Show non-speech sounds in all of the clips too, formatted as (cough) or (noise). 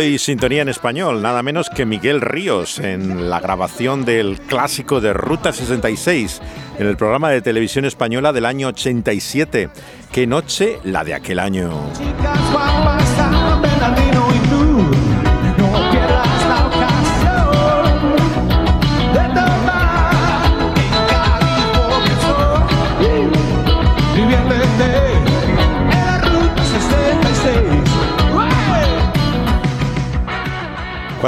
Hoy sintonía en español, nada menos que Miguel Ríos en la grabación del clásico de Ruta 66 en el programa de televisión española del año 87. Qué noche la de aquel año.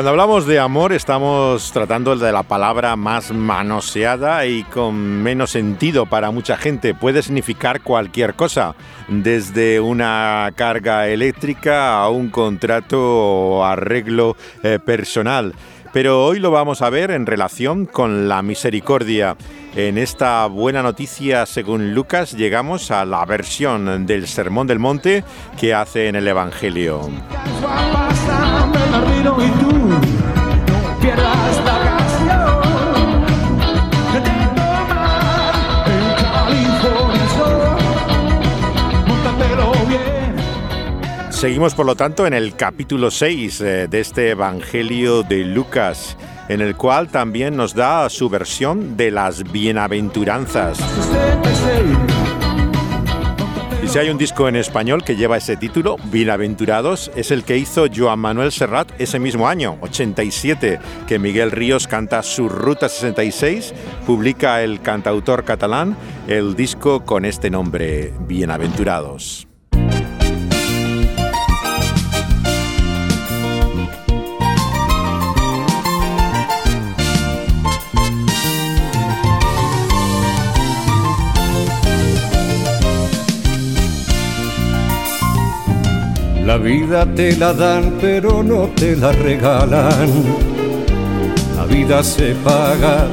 Cuando hablamos de amor estamos tratando de la palabra más manoseada y con menos sentido para mucha gente. Puede significar cualquier cosa, desde una carga eléctrica a un contrato o arreglo eh, personal. Pero hoy lo vamos a ver en relación con la misericordia. En esta buena noticia, según Lucas, llegamos a la versión del Sermón del Monte que hace en el Evangelio. Seguimos, por lo tanto, en el capítulo 6 eh, de este Evangelio de Lucas, en el cual también nos da su versión de las bienaventuranzas. 66. Y si hay un disco en español que lleva ese título, Bienaventurados, es el que hizo Joan Manuel Serrat ese mismo año, 87, que Miguel Ríos canta su Ruta 66, publica el cantautor catalán el disco con este nombre, Bienaventurados. La vida te la dan pero no te la regalan. La vida se paga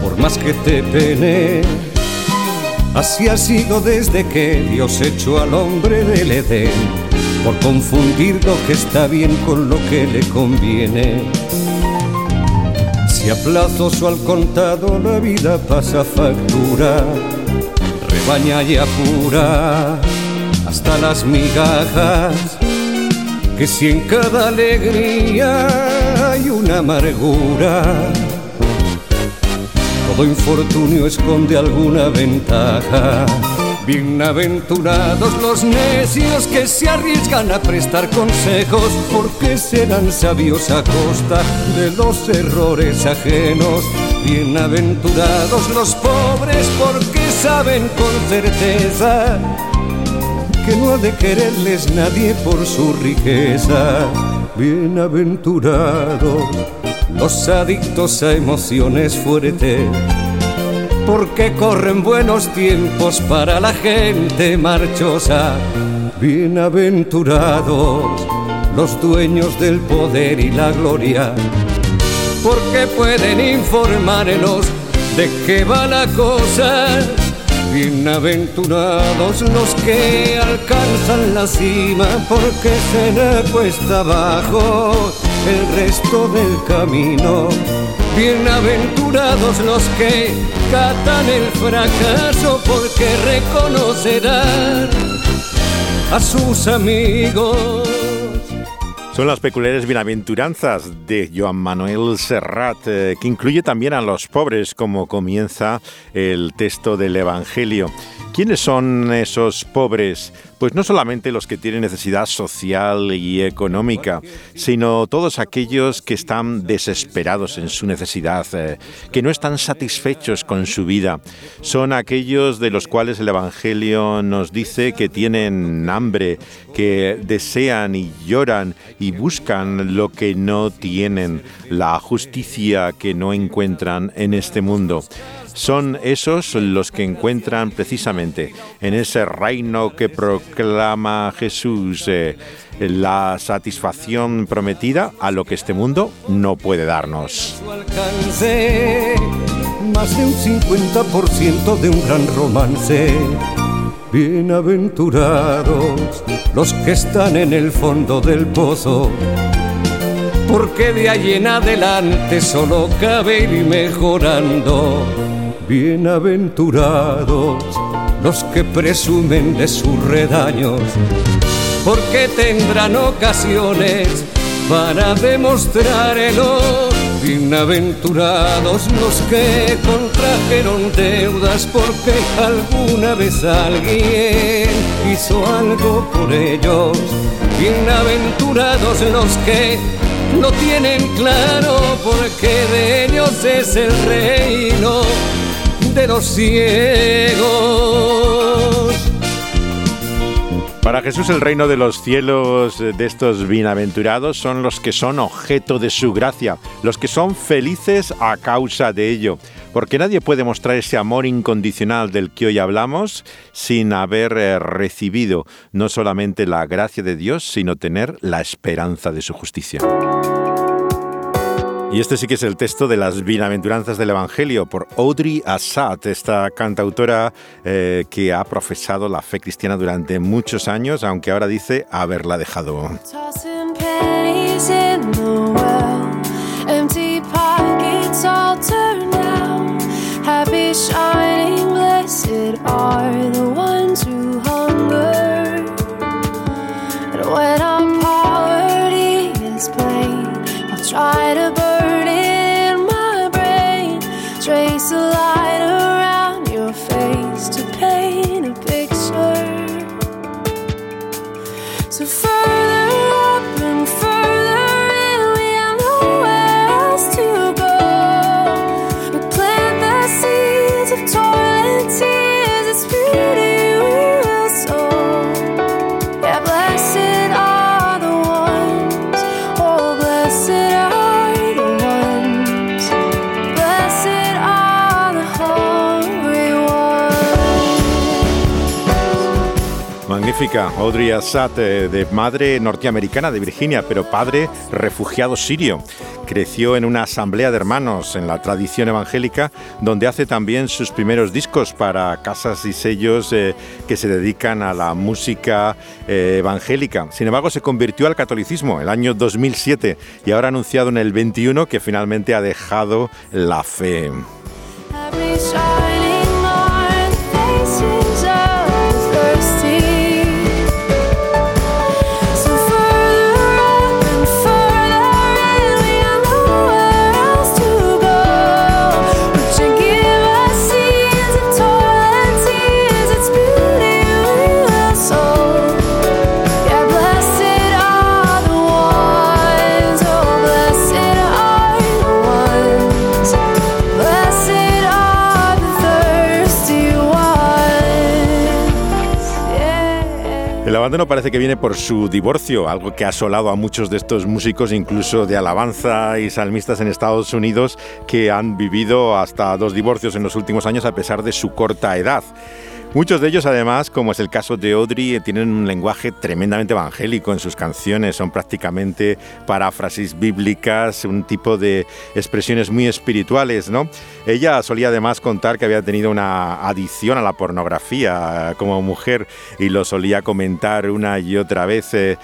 por más que te pene. Así ha sido desde que Dios echó al hombre del Edén, por confundir lo que está bien con lo que le conviene. Si a plazos o al contado la vida pasa factura, rebaña y apura hasta las migajas, que si en cada alegría hay una amargura, todo infortunio esconde alguna ventaja. Bienaventurados los necios que se arriesgan a prestar consejos, porque serán sabios a costa de los errores ajenos. Bienaventurados los pobres porque saben con certeza que no ha de quererles nadie por su riqueza. Bienaventurados los adictos a emociones fuertes, porque corren buenos tiempos para la gente marchosa. Bienaventurados los dueños del poder y la gloria, porque pueden informarnos de qué va la cosa. Bienaventurados los que alcanzan la cima porque se le cuesta abajo el resto del camino. Bienaventurados los que catan el fracaso porque reconocerán a sus amigos. Son las peculiares bienaventuranzas de Joan Manuel Serrat, eh, que incluye también a los pobres, como comienza el texto del Evangelio. ¿Quiénes son esos pobres? Pues no solamente los que tienen necesidad social y económica, sino todos aquellos que están desesperados en su necesidad, eh, que no están satisfechos con su vida. Son aquellos de los cuales el Evangelio nos dice que tienen hambre, que desean y lloran y buscan lo que no tienen, la justicia que no encuentran en este mundo. Son esos los que encuentran precisamente en ese reino que proclama Jesús eh, la satisfacción prometida a lo que este mundo no puede darnos. Más de un 50% de un gran romance. Bienaventurados los que están en el fondo del pozo porque de ahí en adelante solo cabe ir mejorando. Bienaventurados los que presumen de sus redaños, porque tendrán ocasiones para demostrarlo. Bienaventurados los que contrajeron deudas porque alguna vez alguien hizo algo por ellos. Bienaventurados los que no tienen claro porque de ellos es el reino los ciegos. Para Jesús el reino de los cielos de estos bienaventurados son los que son objeto de su gracia, los que son felices a causa de ello, porque nadie puede mostrar ese amor incondicional del que hoy hablamos sin haber eh, recibido no solamente la gracia de Dios, sino tener la esperanza de su justicia. Y este sí que es el texto de las bienaventuranzas del Evangelio por Audrey Assad, esta cantautora eh, que ha profesado la fe cristiana durante muchos años, aunque ahora dice haberla dejado. Audrey Assad, de madre norteamericana de Virginia, pero padre refugiado sirio. Creció en una asamblea de hermanos en la tradición evangélica, donde hace también sus primeros discos para casas y sellos eh, que se dedican a la música eh, evangélica. Sin embargo, se convirtió al catolicismo el año 2007 y ahora ha anunciado en el 21 que finalmente ha dejado la fe. Parece que viene por su divorcio, algo que ha asolado a muchos de estos músicos, incluso de alabanza y salmistas en Estados Unidos, que han vivido hasta dos divorcios en los últimos años a pesar de su corta edad. Muchos de ellos, además, como es el caso de Audrey, tienen un lenguaje tremendamente evangélico en sus canciones, son prácticamente paráfrasis bíblicas, un tipo de expresiones muy espirituales, ¿no? Ella solía además contar que había tenido una adicción a la pornografía como mujer y lo solía comentar una y otra vez. Eh,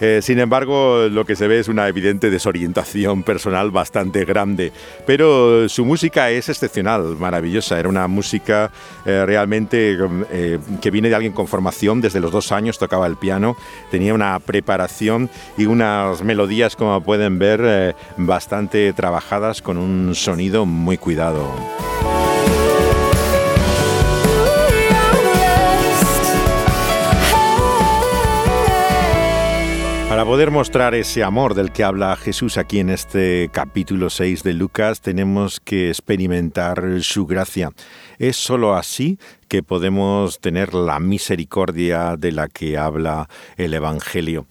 eh, sin embargo, lo que se ve es una evidente desorientación personal bastante grande, pero su música es excepcional, maravillosa. Era una música eh, realmente eh, que viene de alguien con formación, desde los dos años tocaba el piano, tenía una preparación y unas melodías, como pueden ver, bastante trabajadas con un sonido muy cuidado. Para poder mostrar ese amor del que habla Jesús aquí en este capítulo 6 de Lucas, tenemos que experimentar su gracia. Es sólo así que podemos tener la misericordia de la que habla el Evangelio.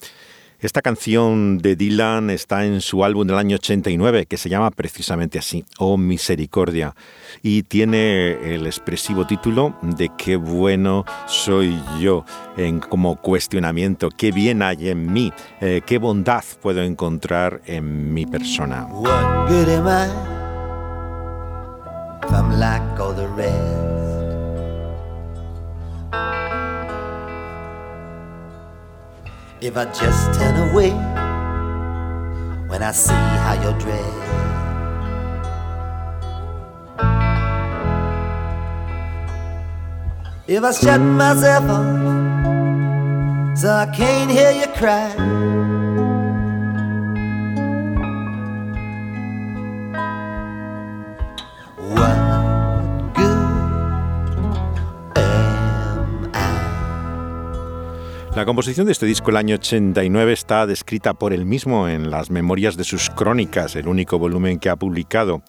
Esta canción de Dylan está en su álbum del año 89, que se llama precisamente así, Oh Misericordia, y tiene el expresivo título de Qué bueno soy yo, en como cuestionamiento, qué bien hay en mí, eh, qué bondad puedo encontrar en mi persona. If I just turn away when I see how you're dressed. If I shut myself off so I can't hear you cry. La composición de este disco, el año 89, está descrita por él mismo en las memorias de sus crónicas, el único volumen que ha publicado.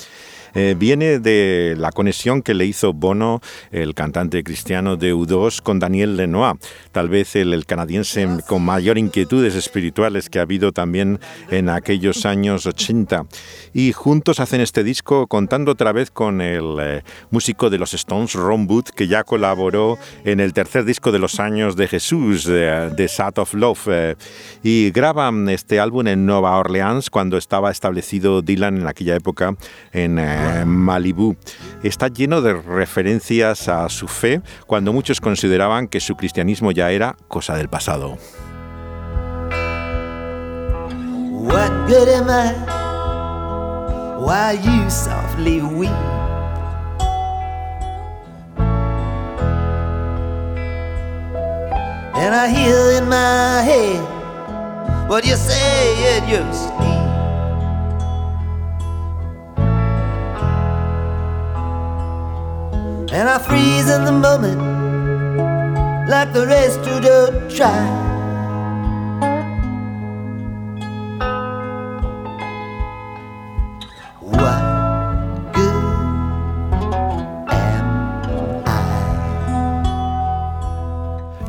Eh, viene de la conexión que le hizo Bono, el cantante cristiano de U2, con Daniel Lenoir, tal vez el, canadiense con mayor inquietudes espirituales que ha habido también en aquellos años 80. Y juntos hacen este disco contando otra vez con el eh, músico de los Stones, Ron Wood, que ya colaboró en el tercer disco de los años de Jesús, de, de Sat of Love, eh, y graban este álbum en Nueva Orleans cuando estaba establecido Dylan en aquella época en eh, Malibú. Está lleno de referencias a su fe cuando muchos consideraban que su cristianismo ya era cosa del pasado. What good am I? Why you softly weep? And I hear in my head what you say in your sleep. And I freeze in the moment like the rest?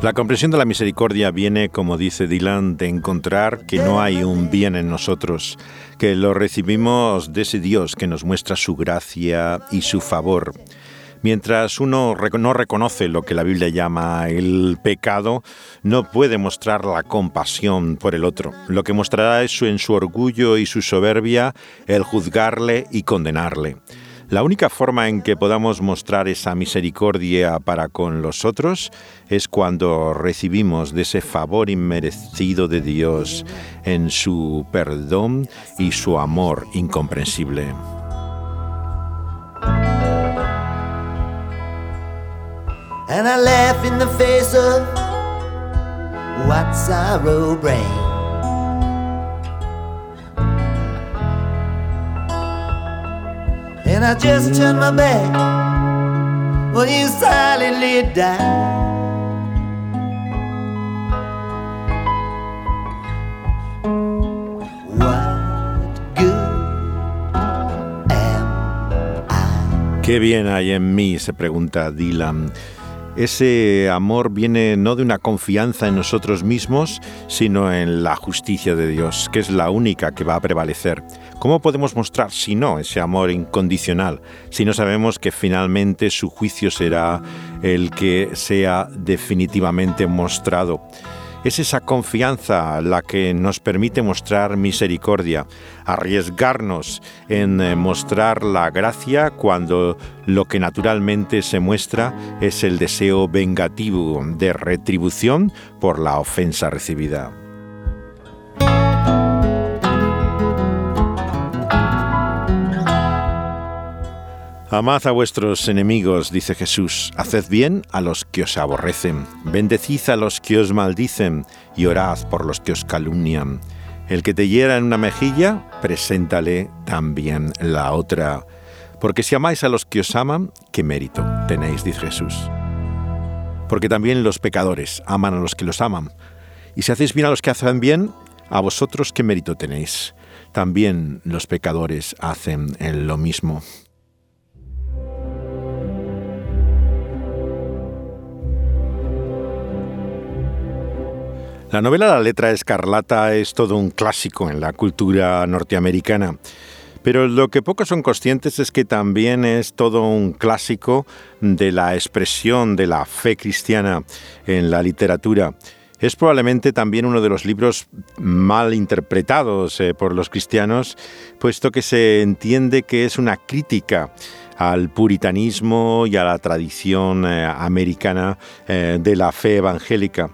La comprensión de la misericordia viene, como dice Dylan, de encontrar que no hay un bien en nosotros, que lo recibimos de ese Dios que nos muestra su gracia y su favor. Mientras uno no reconoce lo que la Biblia llama el pecado, no puede mostrar la compasión por el otro. Lo que mostrará es en su orgullo y su soberbia el juzgarle y condenarle. La única forma en que podamos mostrar esa misericordia para con los otros es cuando recibimos de ese favor inmerecido de Dios en su perdón y su amor incomprensible. And I laugh in the face of what sorrow brings. And I just turn my back when you silently die. ¿Qué bien hay en mí? se pregunta Dylan. Ese amor viene no de una confianza en nosotros mismos, sino en la justicia de Dios, que es la única que va a prevalecer. ¿Cómo podemos mostrar, si no, ese amor incondicional, si no sabemos que finalmente su juicio será el que sea definitivamente mostrado? Es esa confianza la que nos permite mostrar misericordia, arriesgarnos en eh, mostrar la gracia cuando lo que naturalmente se muestra es el deseo vengativo de retribución por la ofensa recibida. Amad a vuestros enemigos, dice Jesús, haced bien a los que os aborrecen, bendecid a los que os maldicen y orad por los que os calumnian. El que te hiera en una mejilla, preséntale también la otra. Porque si amáis a los que os aman, ¿qué mérito tenéis? dice Jesús. Porque también los pecadores aman a los que los aman. Y si hacéis bien a los que hacen bien, ¿A vosotros qué mérito tenéis? También los pecadores hacen lo mismo. La novela La letra escarlata es todo un clásico en la cultura norteamericana. Pero lo que pocos son conscientes es que también es todo un clásico de la expresión de la fe cristiana en la literatura. Es probablemente también uno de los libros mal interpretados eh, por los cristianos, puesto que se entiende que es una crítica al puritanismo y a la tradición eh, americana eh, de la fe evangélica.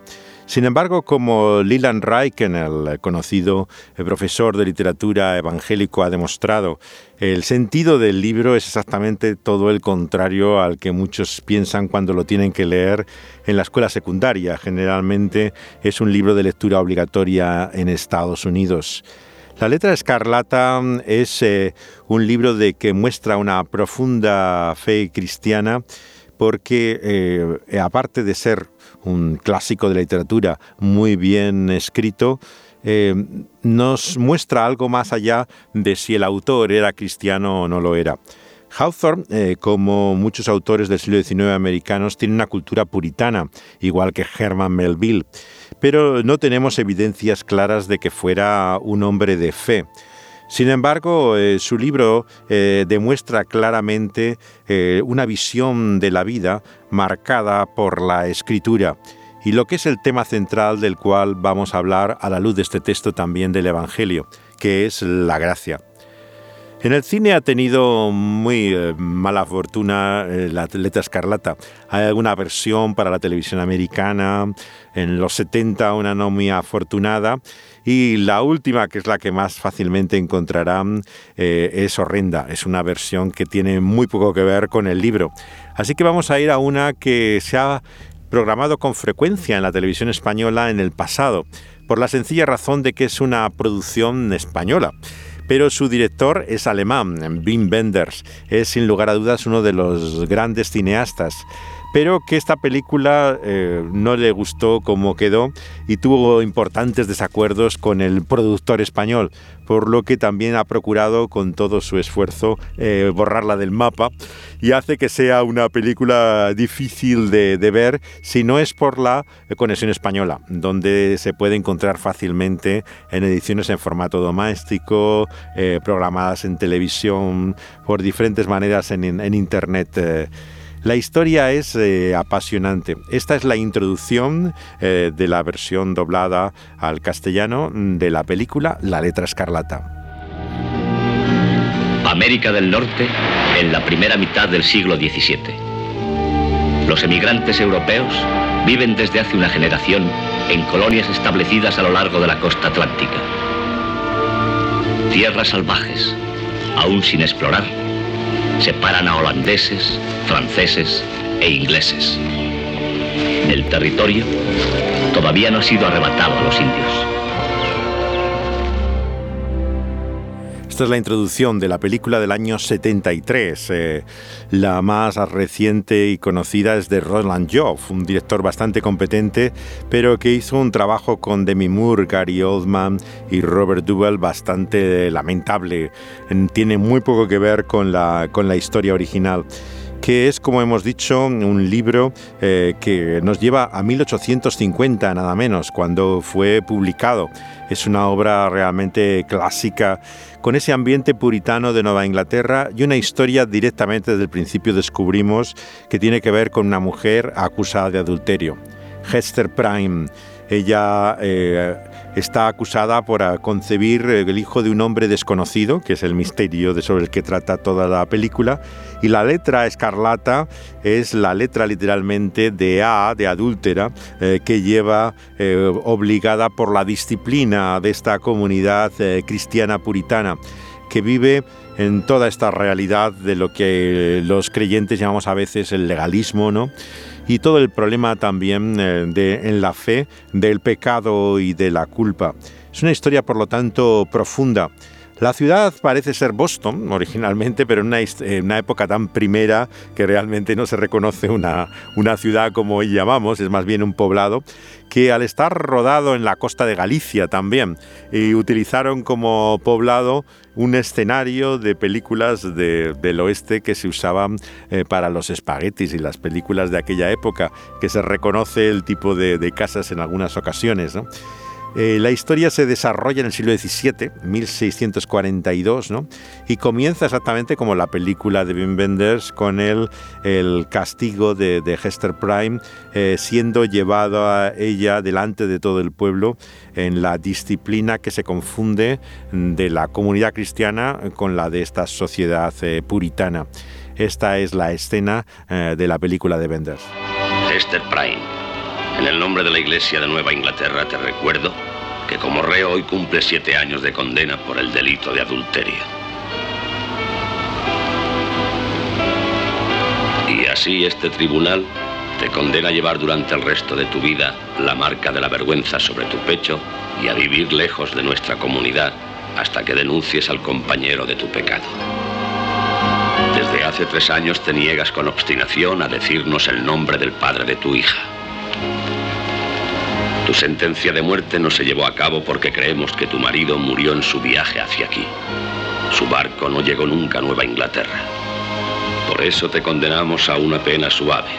Sin embargo, como Leland Reichen, el conocido profesor de literatura evangélico, ha demostrado, el sentido del libro es exactamente todo el contrario al que muchos piensan cuando lo tienen que leer en la escuela secundaria. Generalmente es un libro de lectura obligatoria en Estados Unidos. La letra escarlata es eh, un libro de que muestra una profunda fe cristiana porque eh, aparte de ser un clásico de la literatura muy bien escrito, eh, nos muestra algo más allá de si el autor era cristiano o no lo era. Hawthorne, eh, como muchos autores del siglo XIX americanos, tiene una cultura puritana, igual que Herman Melville, pero no tenemos evidencias claras de que fuera un hombre de fe. Sin embargo, eh, su libro eh, demuestra claramente eh, una visión de la vida marcada por la escritura y lo que es el tema central del cual vamos a hablar a la luz de este texto también del Evangelio, que es la gracia. En el cine ha tenido muy mala fortuna la atleta escarlata. Hay alguna versión para la televisión americana, en los 70 una no muy afortunada, y la última, que es la que más fácilmente encontrarán, eh, es horrenda. Es una versión que tiene muy poco que ver con el libro. Así que vamos a ir a una que se ha programado con frecuencia en la televisión española en el pasado, por la sencilla razón de que es una producción española pero su director es alemán, Wim Wenders. Es sin lugar a dudas uno de los grandes cineastas pero que esta película eh, no le gustó como quedó y tuvo importantes desacuerdos con el productor español, por lo que también ha procurado con todo su esfuerzo eh, borrarla del mapa y hace que sea una película difícil de, ver si no es por la conexión española, donde se puede encontrar fácilmente en ediciones en formato doméstico, eh, programadas en televisión, por diferentes maneras en, en Internet. La historia es eh, apasionante. Esta es la introducción eh, de la versión doblada al castellano de la película La letra escarlata. América del Norte en la primera mitad del siglo XVII. Los emigrantes europeos viven desde hace una generación en colonias establecidas a lo largo de la costa atlántica. Tierras salvajes, aún sin explorar, separan a holandeses, franceses e ingleses. El territorio todavía no ha sido arrebatado a los indios. Esta es la introducción de la película del año 73. Eh, la más reciente y conocida es de Roland Joff, un director bastante competente, pero que hizo un trabajo con Demi Moore, Gary Oldman y Robert Duvall bastante lamentable. Tiene muy poco que ver con la, con la historia original que es, como hemos dicho, un libro eh, que nos lleva a 1850, nada menos, cuando fue publicado. Es una obra realmente clásica, con ese ambiente puritano de Nueva Inglaterra y una historia directamente desde el principio descubrimos que tiene que ver con una mujer acusada de adulterio. Hester Prime. Ella eh, está acusada por concebir el hijo de un hombre desconocido, que es el misterio de sobre el que trata toda la película, y la letra escarlata es la letra literalmente de A, de adúltera, eh, que lleva eh, obligada por la disciplina de esta comunidad eh, cristiana puritana, que vive en toda esta realidad de lo que los creyentes llamamos a veces el legalismo, ¿no? Y todo el problema también eh, en la fe del pecado y de la culpa. Es una historia, por lo tanto, profunda. La ciudad parece ser Boston originalmente, pero en una, época tan primera que realmente no se reconoce una, una ciudad como hoy llamamos, es más bien un poblado, que al estar rodado en la costa de Galicia también, y utilizaron como poblado un escenario de películas del oeste que se usaban eh, para los espaguetis y las películas de aquella época, que se reconoce el tipo de, de casas en algunas ocasiones. ¿no? Eh, la historia se desarrolla en el siglo XVII, 1642, ¿no? y comienza exactamente como la película de Wim Wenders con el, el castigo de, Hester Prime eh, siendo llevado a ella delante de todo el pueblo en la disciplina que se confunde de la comunidad cristiana con la de esta sociedad eh, puritana. Esta es la escena de la película de Wenders. Hester Prime en el nombre de la Iglesia de Nueva Inglaterra te recuerdo que como reo hoy cumple siete años de condena por el delito de adulterio. Y así este tribunal te condena a llevar durante el resto de tu vida la marca de la vergüenza sobre tu pecho y a vivir lejos de nuestra comunidad hasta que denuncies al compañero de tu pecado. Desde hace tres años te niegas con obstinación a decirnos el nombre del padre de tu hija. Tu sentencia de muerte no se llevó a cabo porque creemos que tu marido murió en su viaje hacia aquí. Su barco no llegó nunca a Nueva Inglaterra. Por eso te condenamos a una pena suave.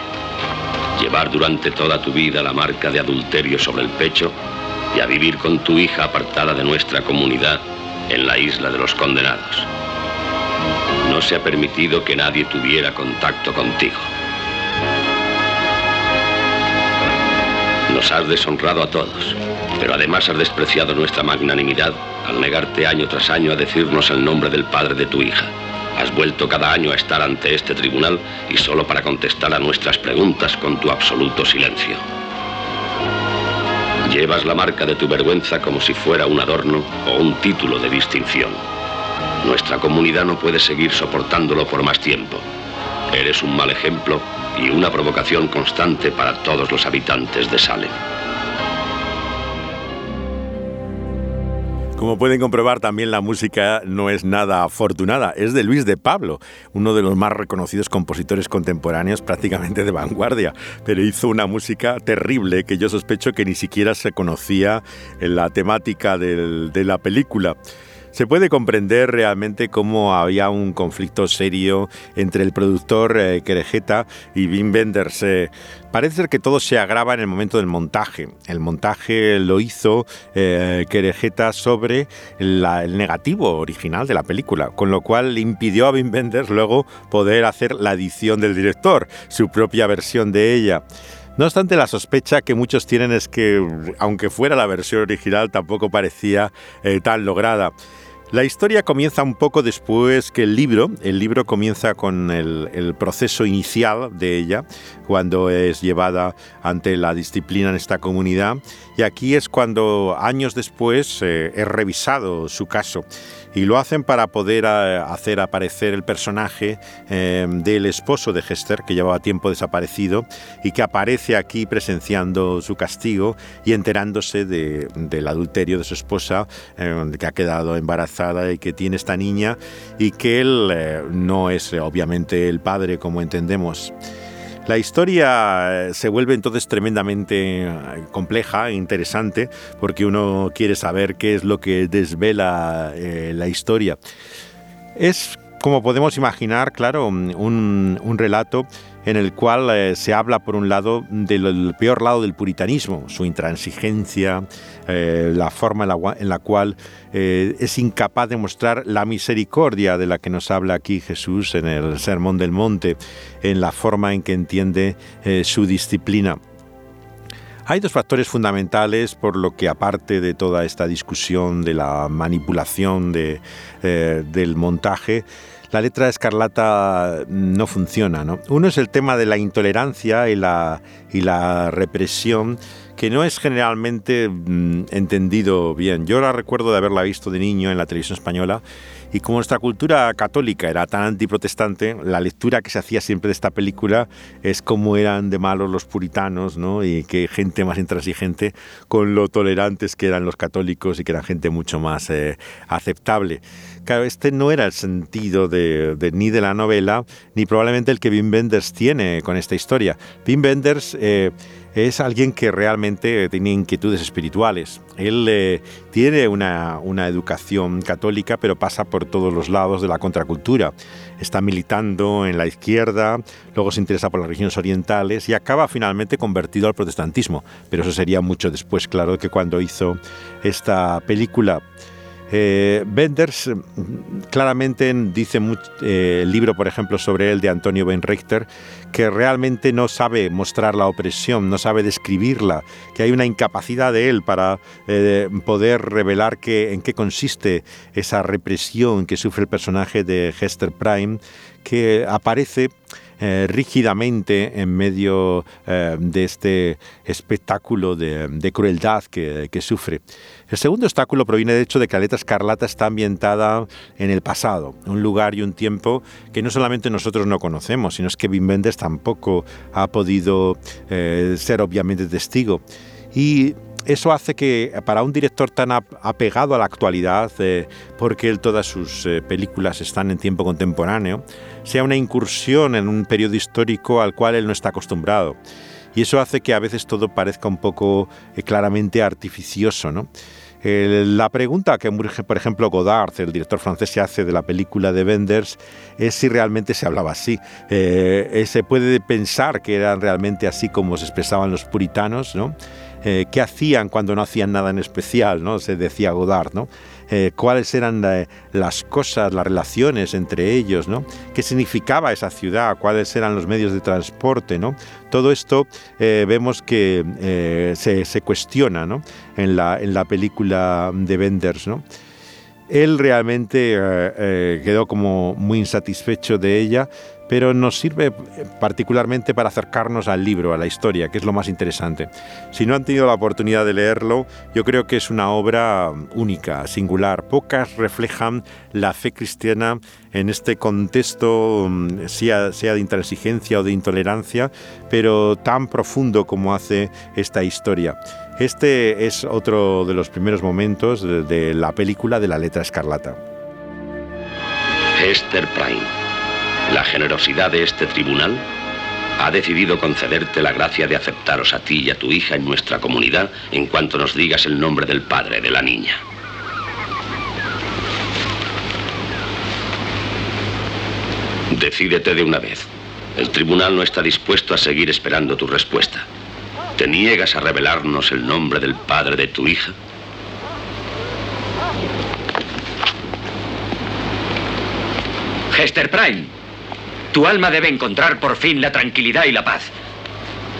Llevar durante toda tu vida la marca de adulterio sobre el pecho y a vivir con tu hija apartada de nuestra comunidad en la isla de los condenados. No se ha permitido que nadie tuviera contacto contigo. Nos has deshonrado a todos, pero además has despreciado nuestra magnanimidad al negarte año tras año a decirnos el nombre del padre de tu hija. Has vuelto cada año a estar ante este tribunal y solo para contestar a nuestras preguntas con tu absoluto silencio. Llevas la marca de tu vergüenza como si fuera un adorno o un título de distinción. Nuestra comunidad no puede seguir soportándolo por más tiempo. Eres un mal ejemplo y una provocación constante para todos los habitantes de Salem. Como pueden comprobar, también la música no es nada afortunada. Es de Luis de Pablo, uno de los más reconocidos compositores contemporáneos, prácticamente de vanguardia. Pero hizo una música terrible que yo sospecho que ni siquiera se conocía en la temática de la película se puede comprender realmente cómo había un conflicto serio entre el productor eh, y Wim Wenders. Eh, parece ser que todo se agrava en el momento del montaje. El montaje lo hizo eh, sobre el negativo original de la película, con lo cual impidió a Wim Wenders luego poder hacer la edición del director, su propia versión de ella. No obstante, la sospecha que muchos tienen es que, aunque fuera la versión original, tampoco parecía eh, tan lograda. La historia comienza un poco después que el libro. El libro comienza con el, proceso inicial de ella, cuando es llevada ante la disciplina en esta comunidad. Y aquí es cuando años después eh, es revisado su caso y lo hacen para poder eh, hacer aparecer el personaje eh, del esposo de Hester, que llevaba tiempo desaparecido y que aparece aquí presenciando su castigo y enterándose del adulterio de su esposa, eh, que ha quedado embarazada y que tiene esta niña y que él no es obviamente el padre como entendemos. La historia eh, se vuelve entonces tremendamente eh, compleja e interesante porque uno quiere saber qué es lo que desvela eh, la historia. Es, como podemos imaginar, claro, un, un relato en el cual eh, se habla, por un lado, del peor lado del puritanismo, su intransigencia, eh, la forma en la, cual eh, es incapaz de mostrar la misericordia de la que nos habla aquí Jesús en el Sermón del Monte, en la forma en que entiende su disciplina. Hay dos factores fundamentales por lo que aparte de toda esta discusión de la manipulación del montaje, la letra escarlata no funciona. ¿no? Uno es el tema de la intolerancia y la, y la represión que no es generalmente mm, entendido bien. Yo la recuerdo de haberla visto de niño en la televisión española y como nuestra cultura católica era tan antiprotestante, la lectura que se hacía siempre de esta película es cómo eran de malos los puritanos, ¿no? Y que gente más intransigente con lo tolerantes que eran los católicos y que eran gente mucho más eh, aceptable. Claro, este no era el sentido de, ni de la novela, ni probablemente el que Wim Wenders tiene con esta historia. Wim Wenders eh, es alguien que realmente tiene inquietudes espirituales. Él eh, tiene una, una, educación católica, pero pasa por todos los lados de la contracultura. Está militando en la izquierda, luego se interesa por las regiones orientales y acaba finalmente convertido al protestantismo. Pero eso sería mucho después, claro, que cuando hizo esta película. Eh, Benders mm, claramente dice eh, el libro, por ejemplo, sobre él de Antonio Ben Richter, que realmente no sabe mostrar la opresión, no sabe describirla, que hay una incapacidad de él para eh, poder revelar que, en qué consiste esa represión que sufre el personaje de Hester Prime, que aparece eh, rígidamente en medio eh, de este espectáculo de, crueldad que, sufre. El segundo obstáculo proviene de hecho de que Aleta Escarlata está ambientada en el pasado, un lugar y un tiempo que no solamente nosotros no conocemos, sino es que Wim Wenders tampoco ha podido eh, ser obviamente testigo. Eso hace que para un director tan apegado a la actualidad, porque él todas sus películas están en tiempo contemporáneo, sea una incursión en un periodo histórico al cual él no está acostumbrado. Y eso hace que a veces todo parezca un poco eh, claramente artificioso. ¿no? la pregunta que, por ejemplo, Godard, el director francés, se hace de la película de Wenders es si realmente se hablaba así. Eh, eh, se puede pensar que eran realmente así como se expresaban los puritanos, ¿no? ¿Qué hacían cuando no hacían nada en especial? ¿no? Se decía Godard, ¿no? Eh, cuáles eran las cosas, las relaciones entre ellos, ¿no? qué significaba esa ciudad, cuáles eran los medios de transporte. ¿no? Todo esto eh, vemos que eh, se, cuestiona ¿no? en, la, en la película de Benders. ¿no? Él realmente quedó como muy insatisfecho de ella, pero nos sirve particularmente para acercarnos al libro, a la historia, que es lo más interesante. Si no han tenido la oportunidad de leerlo, yo creo que es una obra única, singular. Pocas reflejan la fe cristiana en este contexto, mm, sea, de intransigencia o de intolerancia, pero tan profundo como hace esta historia. Este es otro de los primeros momentos de, de la película de la letra escarlata. Esther Prime la generosidad de este tribunal ha decidido concederte la gracia de aceptaros a ti y a tu hija en nuestra comunidad en cuanto nos digas el nombre del padre de la niña. Decídete de una vez. El tribunal no está dispuesto a seguir esperando tu respuesta. ¿Te niegas a revelarnos el nombre del padre de tu hija? Hester Prime. Tu alma debe encontrar por fin la tranquilidad y la paz.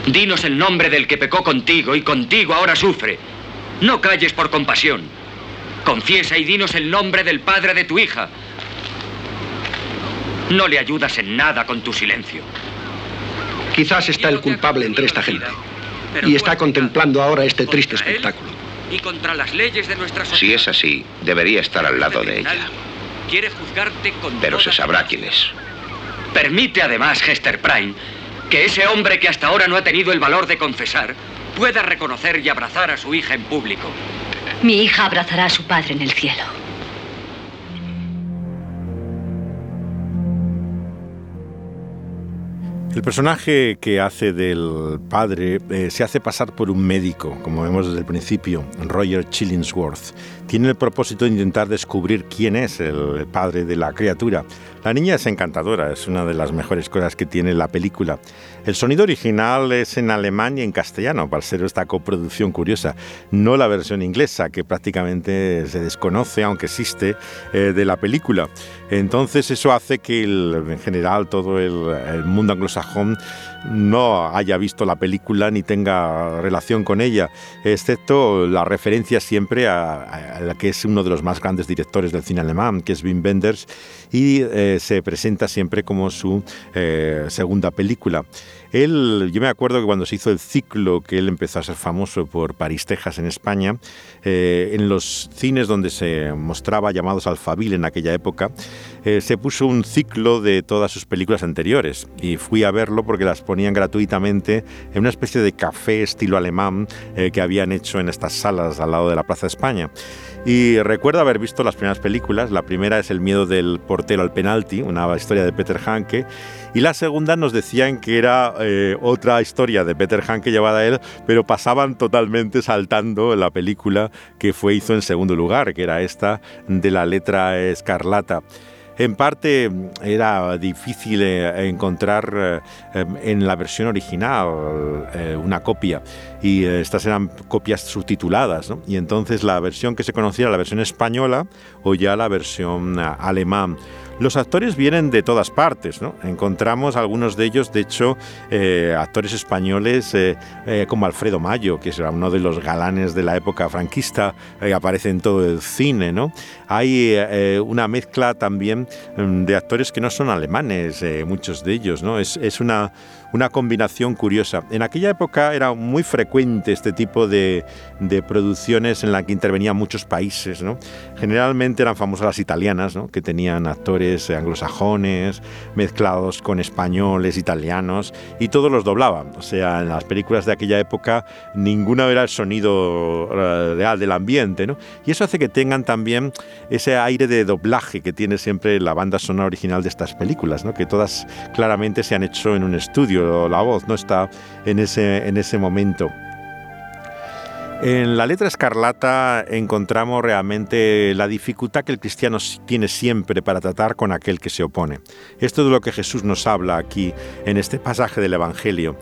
Dinos el nombre del que pecó contigo y contigo ahora sufre. No calles por compasión. Confiesa y dinos el nombre del padre de tu hija. No le ayudas en nada con tu silencio. Quizás está el culpable entre esta gente. Y está contemplando ahora este triste espectáculo. Y contra las leyes de nuestra sociedad. Si es así, debería estar al lado de ella. Quiere juzgarte con Pero se sabrá quién es. Permite además, Hester Prime, que ese hombre que hasta ahora no ha tenido el valor de confesar pueda reconocer y abrazar a su hija en público. Mi hija abrazará a su padre en el cielo. El personaje que hace del padre eh, se hace pasar por un médico, como vemos desde el principio, Roger Chillingsworth. Tiene el propósito de intentar descubrir quién es el padre de la criatura. La niña es encantadora, es una de las mejores cosas que tiene la película. El sonido original es en alemán y en castellano, para ser esta coproducción curiosa, no la versión inglesa, que prácticamente se desconoce, aunque existe, eh, de la película. Entonces eso hace que en general todo el, mundo anglosajón no haya visto la película ni tenga relación con ella, excepto la referencia siempre a, la que es uno de los más grandes directores del cine alemán, que es Wim Wenders, y eh, se presenta siempre como su eh, segunda película. Él, yo me acuerdo que cuando se hizo el ciclo, que él empezó a ser famoso por París, Texas, en España, eh, en los cines donde se mostraba llamados Alfabil en aquella época, eh, se puso un ciclo de todas sus películas anteriores y fui a verlo porque las ponían gratuitamente en una especie de café estilo alemán eh, que habían hecho en estas salas al lado de la Plaza España. Y recuerdo haber visto las primeras películas. La primera es El miedo del portero al penalti, una historia de Peter Hanke. Y la segunda nos decían que era eh, otra historia de Peter Hanke llevada a él, pero pasaban totalmente saltando la película que fue hizo en segundo lugar, que era esta de la letra escarlata. En parte era difícil eh, encontrar eh, en la versión original una copia y estas eran copias subtituladas y entonces la versión que se conocía era la versión española o ya la versión alemán. Los actores vienen de todas partes, ¿no? Encontramos algunos de ellos, de hecho, eh, actores españoles eh, eh, como Alfredo Mayo, que es uno de los galanes de la época franquista, aparece en todo el cine, ¿no? Hay una mezcla también mm, de actores que no son alemanes, muchos de ellos, ¿no? Es una una combinación curiosa. En aquella época era muy frecuente este tipo de, producciones en la que intervenían muchos países. ¿no? Generalmente eran famosas las italianas, que tenían actores anglosajones mezclados con españoles, italianos, y todos los doblaban. O sea, en las películas de aquella época ninguna era el sonido eh, real del ambiente. ¿no? Y eso hace que tengan también ese aire de doblaje que tiene siempre la banda sonora original de estas películas, ¿no? que todas claramente se han hecho en un estudio la voz no está en ese, en ese momento. En la letra escarlata encontramos realmente la dificultad que el cristiano tiene siempre para tratar con aquel que se opone. Esto es lo que Jesús nos habla aquí en este pasaje del Evangelio.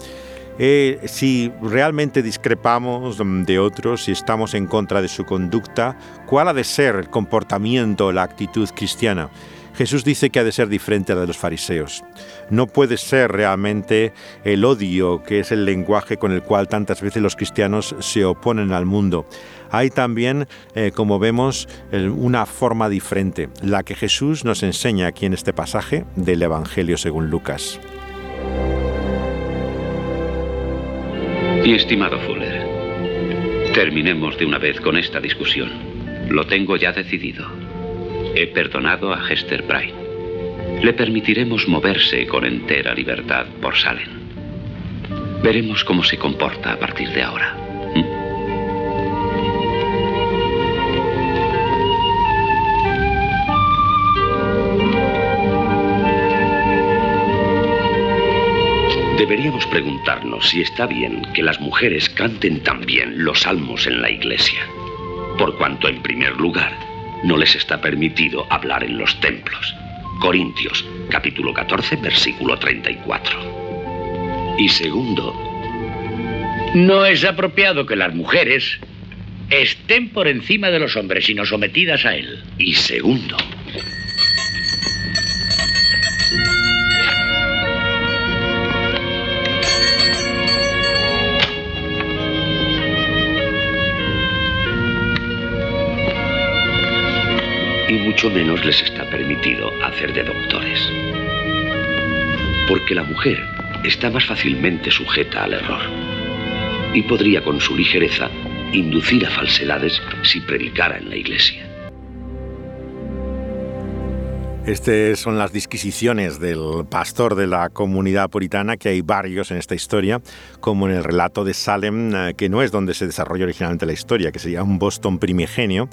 Eh, si realmente discrepamos de otros, si estamos en contra de su conducta, ¿cuál ha de ser el comportamiento, la actitud cristiana? Jesús dice que ha de ser diferente a la de los fariseos. No puede ser realmente el odio, que es el lenguaje con el cual tantas veces los cristianos se oponen al mundo. Hay también, eh, como vemos, una forma diferente, la que Jesús nos enseña aquí en este pasaje del Evangelio según Lucas. Mi estimado Fuller, terminemos de una vez con esta discusión. Lo tengo ya decidido. He perdonado a Hester Bright. Le permitiremos moverse con entera libertad por Salem. Veremos cómo se comporta a partir de ahora. ¿Mm? Deberíamos preguntarnos si está bien que las mujeres canten también los salmos en la iglesia. Por cuanto, en primer lugar, no les está permitido hablar en los templos. Corintios, capítulo 14, versículo 34. Y segundo, no es apropiado que las mujeres estén por encima de los hombres, sino sometidas a él. Y segundo, mucho menos les está permitido hacer de doctores. Porque la mujer está más fácilmente sujeta al error y podría con su ligereza inducir a falsedades si predicara en la iglesia. Estas son las disquisiciones del pastor de la comunidad puritana, que hay varios en esta historia, como en el relato de Salem, eh, que no es donde se desarrolla originalmente la historia, que sería un Boston primigenio,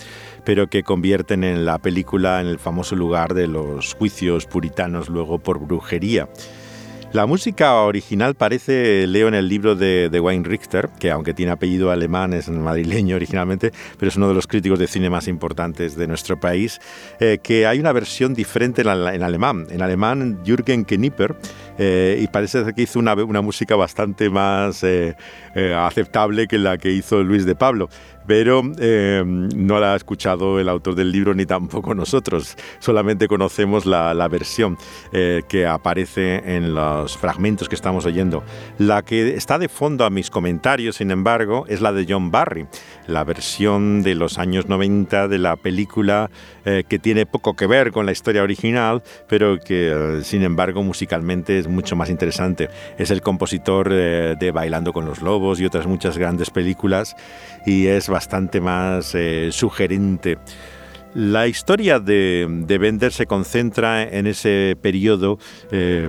pero que convierten en la película en el famoso lugar de los juicios puritanos luego por brujería. La música original parece, leo en el libro de, Wayne Richter, que aunque tiene apellido alemán, es madrileño originalmente, pero es uno de los críticos de cine más importantes de nuestro país, eh, que hay una versión diferente en, alemán. En alemán, Jürgen Knipper, eh, y parece que hizo una, música bastante más eh, aceptable que la que hizo Luis de Pablo. pero eh, no la ha escuchado el autor del libro ni tampoco (laughs) nosotros. Solamente conocemos la, versión eh, que aparece en los fragmentos que estamos oyendo. La que está de fondo a mis comentarios, sin embargo, es la de John Barry, la versión de los años 90 de la película eh, que tiene poco que ver con la historia original, pero que sin embargo musicalmente es mucho más interesante. Es el compositor de Bailando con los Lobos y otras muchas grandes películas y es bastante más eh, sugerente. La historia de, Bender se concentra en ese periodo eh,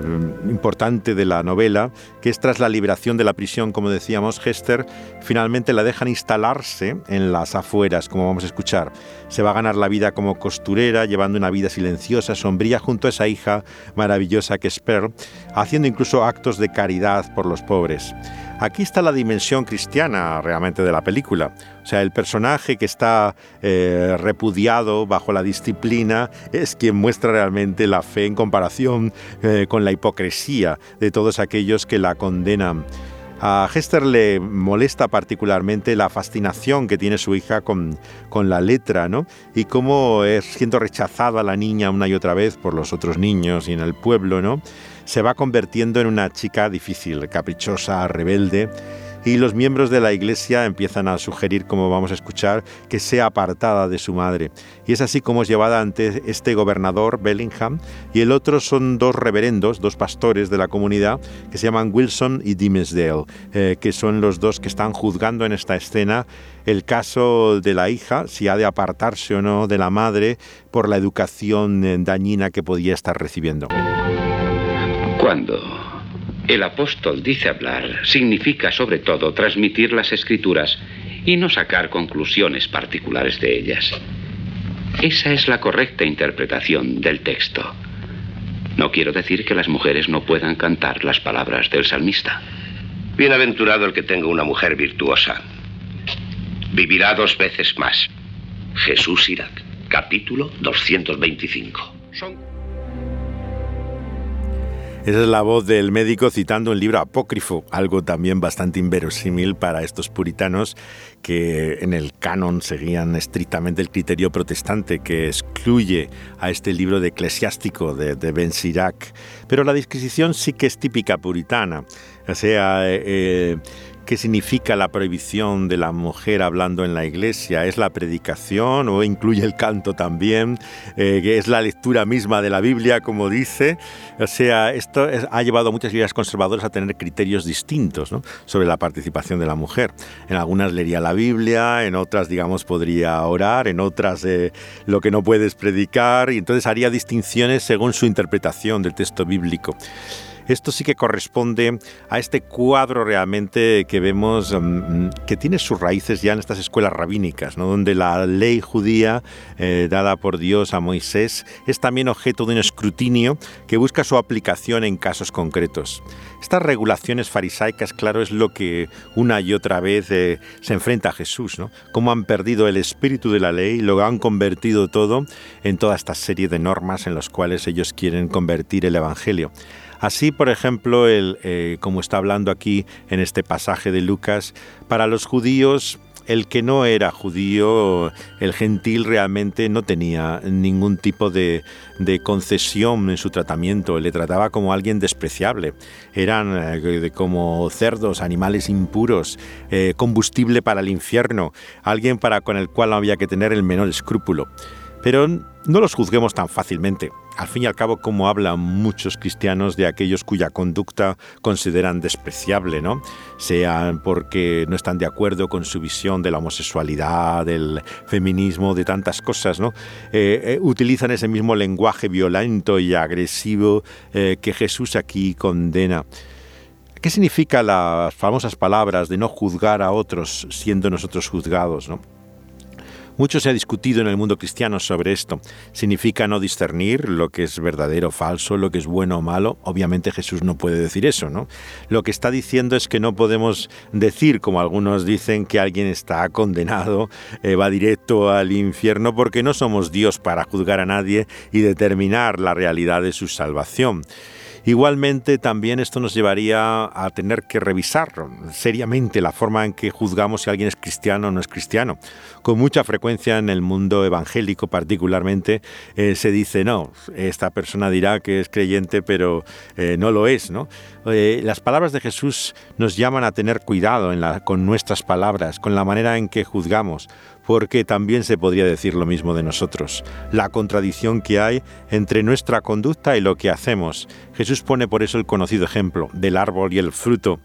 importante de la novela, que es tras la liberación de la prisión, como decíamos, Hester finalmente la dejan instalarse en las afueras, como vamos a escuchar. Se va a ganar la vida como costurera, llevando una vida silenciosa, sombría, junto a esa hija maravillosa que es Pearl, haciendo incluso actos de caridad por los pobres. Aquí está la dimensión cristiana realmente de la película. O sea, el personaje que está eh, repudiado bajo la disciplina es quien muestra realmente la fe en comparación eh, con la hipocresía de todos aquellos que la condenan. A Hester le molesta particularmente la fascinación que tiene su hija con, con la letra, ¿no? Y cómo es siendo rechazada la niña una y otra vez por los otros niños y en el pueblo, ¿no? Se va convirtiendo en una chica difícil, caprichosa, rebelde, y los miembros de la iglesia empiezan a sugerir, como vamos a escuchar, que sea apartada de su madre. Y es así como es llevada ante este gobernador, Bellingham, y el otro son dos reverendos, dos pastores de la comunidad, que se llaman Wilson y Dimmesdale, eh, que son los dos que están juzgando en esta escena el caso de la hija, si ha de apartarse o no de la madre por la educación eh, dañina que podía estar recibiendo. Cuando el apóstol dice hablar, significa sobre todo transmitir las escrituras y no sacar conclusiones particulares de ellas. Esa es la correcta interpretación del texto. No quiero decir que las mujeres no puedan cantar las palabras del salmista. Bienaventurado el que tenga una mujer virtuosa. Vivirá dos veces más. Jesús Irak, capítulo 225. Son esa es la voz del médico citando un libro apócrifo, algo también bastante inverosímil para estos puritanos que en el canon seguían estrictamente el criterio protestante que excluye a este libro de eclesiástico de, Ben Sirac. Pero la disquisición sí que es típica puritana. Eh, eh, ¿Qué significa la prohibición de la mujer hablando en la iglesia? ¿Es la predicación o incluye el canto también? Eh, ¿Es la lectura misma de la Biblia, como dice? O sea, esto ha llevado a muchas iglesias conservadoras a tener criterios distintos sobre la participación de la mujer. En algunas leería la Biblia, en otras, digamos, podría orar, en otras eh, lo que no puedes predicar, y entonces haría distinciones según su interpretación del texto bíblico. Esto sí que corresponde a este cuadro realmente que vemos mm, que tiene sus raíces ya en estas escuelas rabínicas, ¿no? donde la ley judía eh, dada por Dios a Moisés es también objeto de un escrutinio que busca su aplicación en casos concretos. Estas regulaciones farisaicas, claro, es lo que una y otra vez eh, se enfrenta a Jesús, ¿no? Cómo han perdido el espíritu de la ley, lo han convertido todo en toda esta serie de normas en las cuales ellos quieren convertir el Evangelio. Así, por ejemplo, el, eh, como está hablando aquí en este pasaje de Lucas, para los judíos el que no era judío, el gentil realmente no tenía ningún tipo de, concesión en su tratamiento, le trataba como alguien despreciable. Eran eh, como cerdos, animales impuros, eh, combustible para el infierno, alguien para con el cual no había que tener el menor escrúpulo. Pero no los juzguemos tan fácilmente. Al fin y al cabo, como hablan muchos cristianos de aquellos cuya conducta consideran despreciable, ¿no? Sean porque no están de acuerdo con su visión de la homosexualidad, del feminismo, de tantas cosas, ¿no? Eh, eh, utilizan ese mismo lenguaje violento y agresivo eh, que Jesús aquí condena. ¿Qué significa las famosas palabras de no juzgar a otros siendo nosotros juzgados, ¿no? Mucho se ha discutido en el mundo cristiano sobre esto. ¿Significa no discernir lo que es verdadero o falso, lo que es bueno o malo? Obviamente Jesús no puede decir eso, ¿no? Lo que está diciendo es que no podemos decir, como algunos dicen, que alguien está condenado, eh, va directo al infierno, porque no somos Dios para juzgar a nadie y determinar la realidad de su salvación. Igualmente, también esto nos llevaría a tener que revisar seriamente la forma en que juzgamos si alguien es cristiano o no es cristiano. Con mucha frecuencia en el mundo evangélico particularmente eh, se dice, no, esta persona dirá que es creyente, pero eh, no lo es. ¿no? Eh, las palabras de Jesús nos llaman a tener cuidado con nuestras palabras, con la manera en que juzgamos, porque también se podría decir lo mismo de nosotros, la contradicción que hay entre nuestra conducta y lo que hacemos. Jesús pone por eso el conocido ejemplo del árbol y el fruto,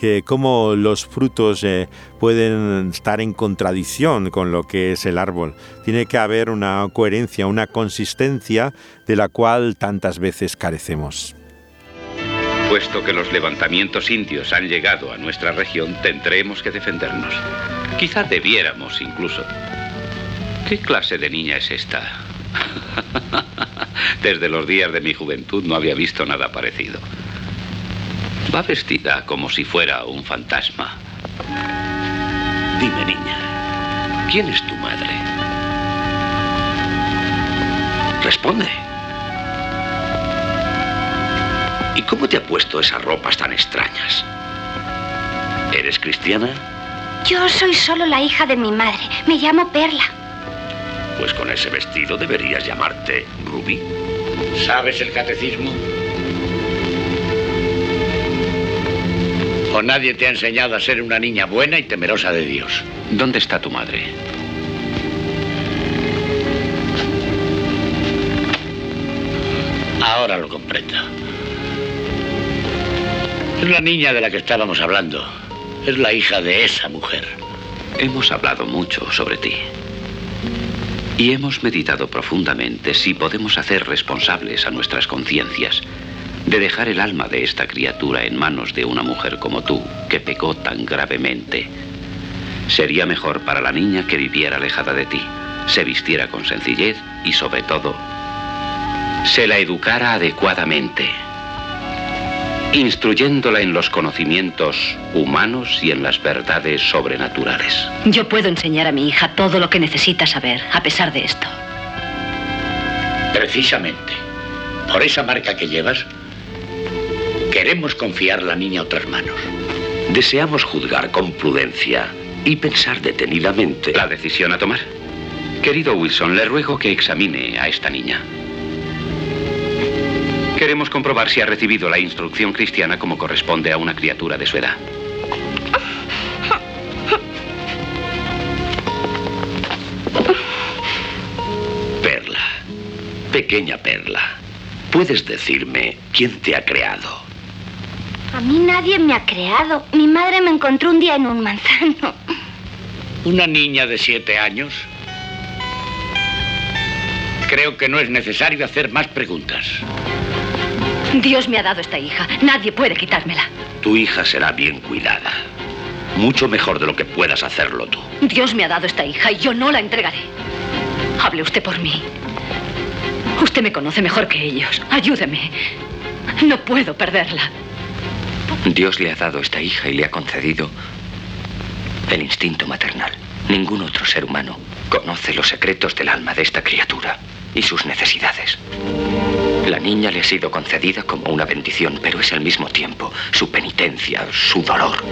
que cómo los frutos eh, pueden estar en contradicción con lo que es el árbol. Tiene que haber una coherencia, una consistencia de la cual tantas veces carecemos. Puesto que los levantamientos indios han llegado a nuestra región, tendremos que defendernos. Quizá debiéramos incluso. ¿Qué clase de niña es esta? (laughs) Desde los días de mi juventud no había visto nada parecido. Va vestida como si fuera un fantasma. Dime, niña, ¿quién es tu madre? Responde. ¿Y cómo te ha puesto esas ropas tan extrañas? ¿Eres cristiana? Yo soy solo la hija de mi madre. Me llamo Perla. Pues con ese vestido deberías llamarte Ruby. ¿Sabes el catecismo? ¿O nadie te ha enseñado a ser una niña buena y temerosa de Dios? ¿Dónde está tu madre? Ahora lo comprendo. Es la niña de la que estábamos hablando. Es la hija de esa mujer. Hemos hablado mucho sobre ti. Y hemos meditado profundamente si podemos hacer responsables a nuestras conciencias de dejar el alma de esta criatura en manos de una mujer como tú, que pecó tan gravemente. Sería mejor para la niña que viviera alejada de ti, se vistiera con sencillez y sobre todo, se la educara adecuadamente instruyéndola en los conocimientos humanos y en las verdades sobrenaturales. Yo puedo enseñar a mi hija todo lo que necesita saber, a pesar de esto. Precisamente, por esa marca que llevas, queremos confiar la niña a otras manos. Deseamos juzgar con prudencia y pensar detenidamente. La decisión a tomar. Querido Wilson, le ruego que examine a esta niña. Queremos comprobar si ha recibido la instrucción cristiana como corresponde a una criatura de su edad. Perla, pequeña Perla, ¿puedes decirme quién te ha creado? A mí nadie me ha creado. Mi madre me encontró un día en un manzano. ¿Una niña de siete años? Creo que no es necesario hacer más preguntas. Dios me ha dado esta hija. Nadie puede quitármela. Tu hija será bien cuidada. Mucho mejor de lo que puedas hacerlo tú. Dios me ha dado esta hija y yo no la entregaré. Hable usted por mí. Usted me conoce mejor que ellos. Ayúdeme. No puedo perderla. Dios le ha dado esta hija y le ha concedido el instinto maternal. Ningún otro ser humano conoce los secretos del alma de esta criatura y sus necesidades. La niña le ha sido concedida como una bendición, pero es al mismo tiempo su penitencia, su dolor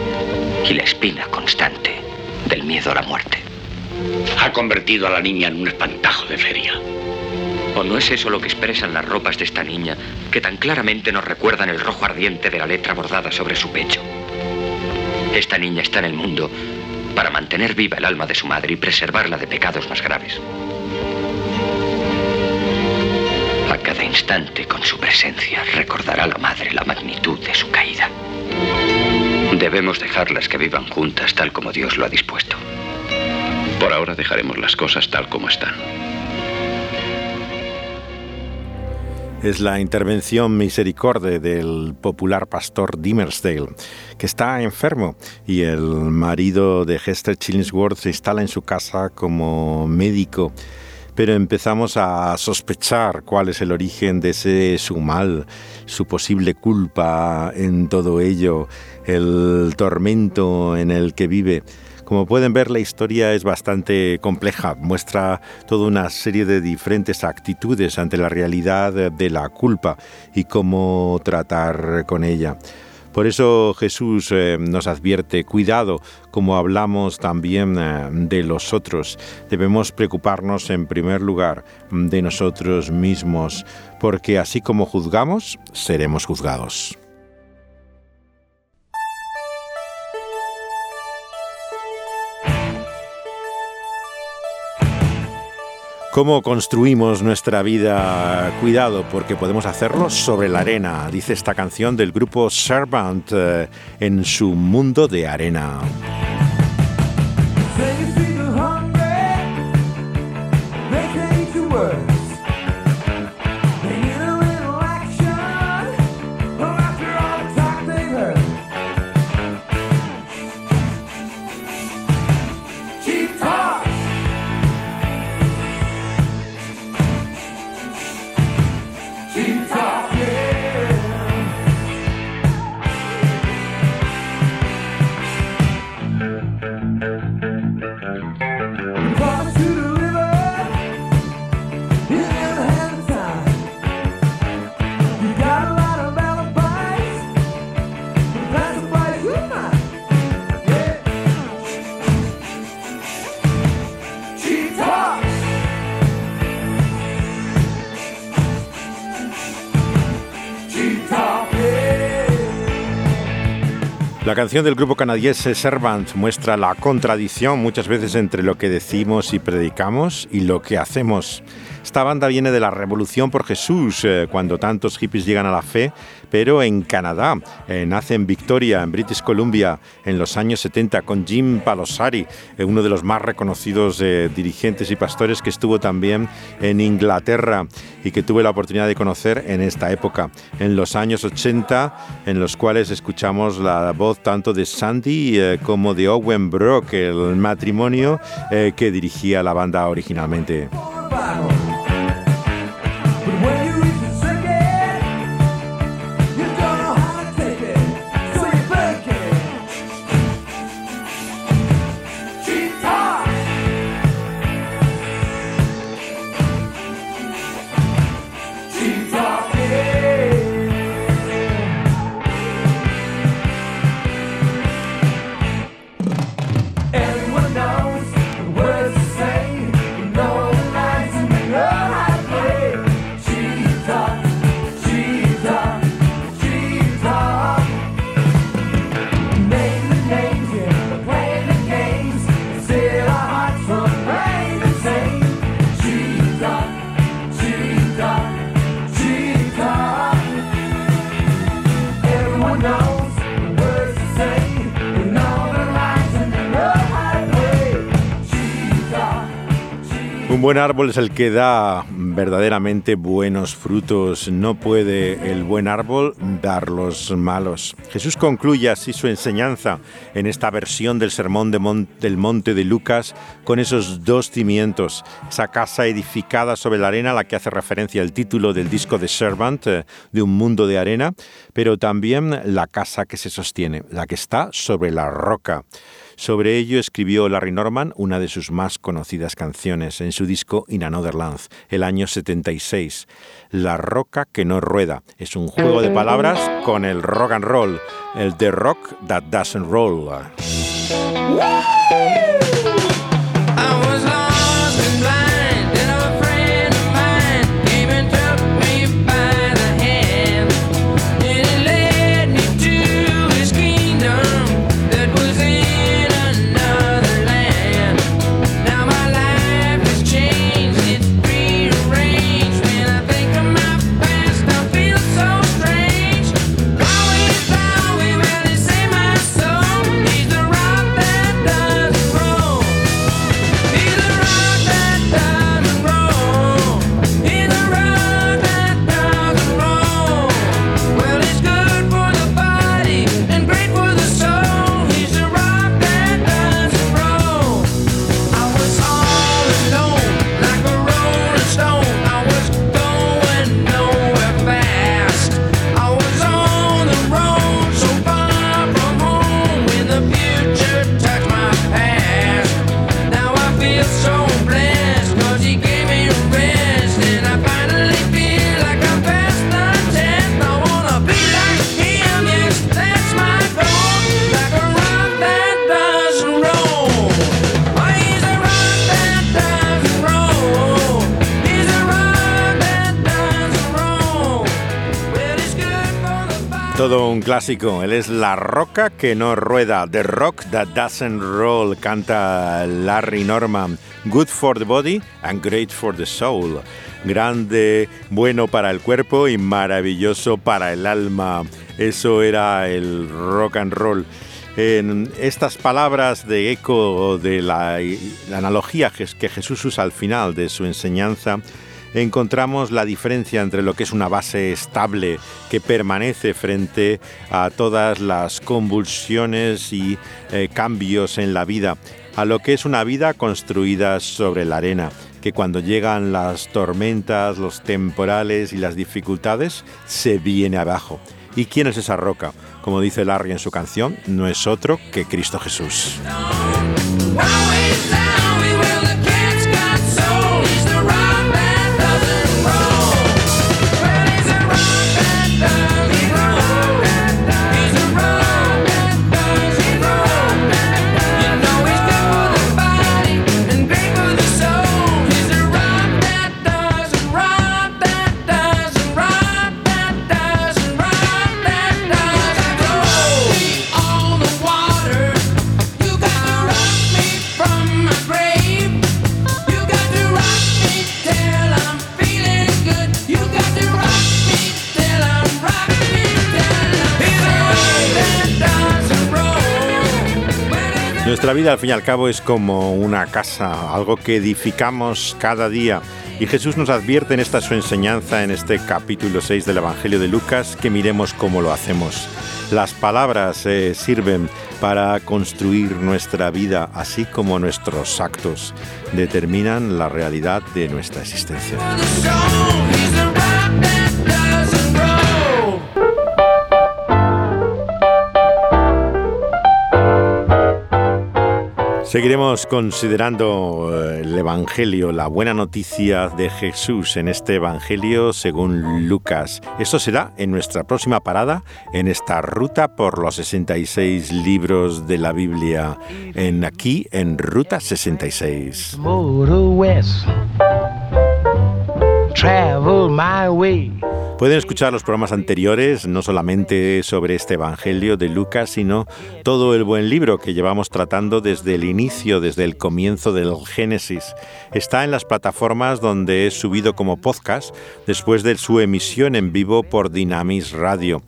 y la espina constante del miedo a la muerte. Ha convertido a la niña en un espantajo de feria. ¿O no es eso lo que expresan las ropas de esta niña, que tan claramente nos recuerdan el rojo ardiente de la letra bordada sobre su pecho? Esta niña está en el mundo para mantener viva el alma de su madre y preservarla de pecados más graves. A cada instante con su presencia recordará a la madre la magnitud de su caída. Debemos dejarlas que vivan juntas tal como Dios lo ha dispuesto. Por ahora dejaremos las cosas tal como están. es la intervención misericorde del popular pastor Dimmersdale, que está enfermo y el marido de Hester Chillingsworth se instala en su casa como médico. Pero empezamos a sospechar cuál es el origen de ese su mal, su posible culpa en todo ello, el tormento en el que vive Como pueden ver, la historia es bastante compleja, muestra toda una serie de diferentes actitudes ante la realidad de la culpa y cómo tratar con ella. Por eso Jesús eh, nos advierte, cuidado, como hablamos también eh, de los otros. Debemos preocuparnos en primer lugar de nosotros mismos, porque así como juzgamos, seremos juzgados. ¿Cómo construimos nuestra vida? Cuidado, porque podemos hacerlo sobre la arena, dice esta canción del grupo Servant eh, en su mundo de arena. La canción del grupo canadiense Servant muestra la contradicción muchas veces entre lo que decimos y predicamos y lo que hacemos. Esta banda viene de la Revolución por Jesús, eh, cuando tantos hippies llegan a la fe, pero en Canadá. Eh, nace en Victoria, en British Columbia, en los años 70, con Jim Palosari, eh, uno de los más reconocidos dirigentes y pastores que estuvo también en Inglaterra y que tuve la oportunidad de conocer en esta época, en los años 80, en los cuales escuchamos la voz tanto de Sandy como de Owen Brock, el matrimonio que dirigía la banda originalmente. Buen árbol es el que da verdaderamente buenos frutos. No puede el buen árbol dar los malos. Jesús concluye así su enseñanza en esta versión del Sermón del Monte de Lucas con esos dos cimientos. Esa casa edificada sobre la arena a la que hace referencia el título del disco de Servant, eh, de un mundo de arena, pero también la casa que se sostiene, la que está sobre la roca. Sobre ello escribió Larry Norman una de sus más conocidas canciones en su disco In Another Land, el año 76. La roca que no rueda es un juego de palabras con el rock and roll, el The Rock That Doesn't Roll. Clásico. Él es La Roca que no rueda. The Rock That Doesn't Roll. Canta Larry Norman. Good for the body and great for the soul. Grande, bueno para el cuerpo y maravilloso para el alma. Eso era el rock and roll. En estas palabras de eco de la, la analogía que Jesús usa al final de su enseñanza, encontramos la diferencia entre lo que es una base estable que permanece frente a todas las convulsiones y eh, cambios en la vida, a lo que es una vida construida sobre la arena que cuando llegan las tormentas, los temporales y las dificultades, se viene abajo. ¿Y quién es esa roca? Como dice Larry en su canción, no es otro que Cristo Jesús. Nuestra vida al fin y al cabo es como una casa, algo que edificamos cada día. Y Jesús nos advierte en esta su enseñanza, en este capítulo 6 del Evangelio de Lucas, que miremos cómo lo hacemos. Las palabras eh, sirven para construir nuestra vida, así como nuestros actos determinan la realidad de nuestra existencia. Seguiremos considerando eh, el Evangelio, la buena noticia de Jesús en este Evangelio según Lucas. Esto será en nuestra próxima parada en esta ruta por los 66 libros de la Biblia, en aquí en Ruta 66. Travel my way. Pueden escuchar los programas anteriores, no solamente sobre este Evangelio de Lucas, sino todo el buen libro que llevamos tratando desde el inicio, desde el comienzo del Génesis. Está en las plataformas donde es subido como podcast después de su emisión en vivo por Dynamis Radio.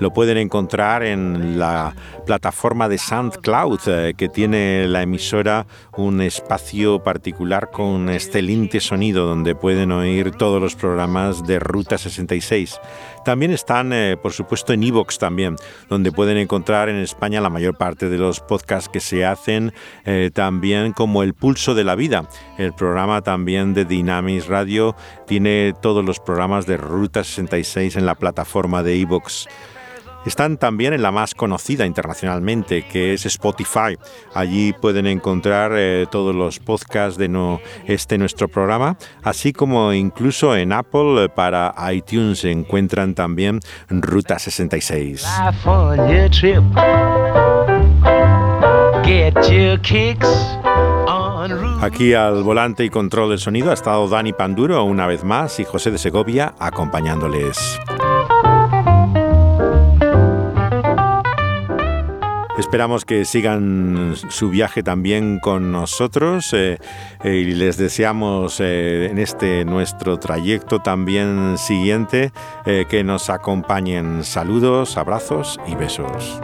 Lo pueden encontrar en la plataforma de SoundCloud, eh, que tiene la emisora un espacio particular con excelente sonido donde pueden oír todos los programas de Ruta 66. También están, eh, por supuesto, en Evox también, donde pueden encontrar en España la mayor parte de los podcasts que se hacen, eh, también como El Pulso de la Vida. El programa también de Dynamis Radio tiene todos los programas de Ruta 66 en la plataforma de Evox. Están también en la más conocida internacionalmente, que es Spotify. Allí pueden encontrar eh, todos los podcasts de este nuestro programa, así como incluso en Apple eh, para iTunes se encuentran también Ruta 66. Aquí al volante y control del sonido ha estado Dani Panduro una vez más y José de Segovia acompañándoles. Esperamos que sigan su viaje también con nosotros eh, eh, y les deseamos eh, en este nuestro trayecto también siguiente que nos acompañen. Saludos, abrazos y besos.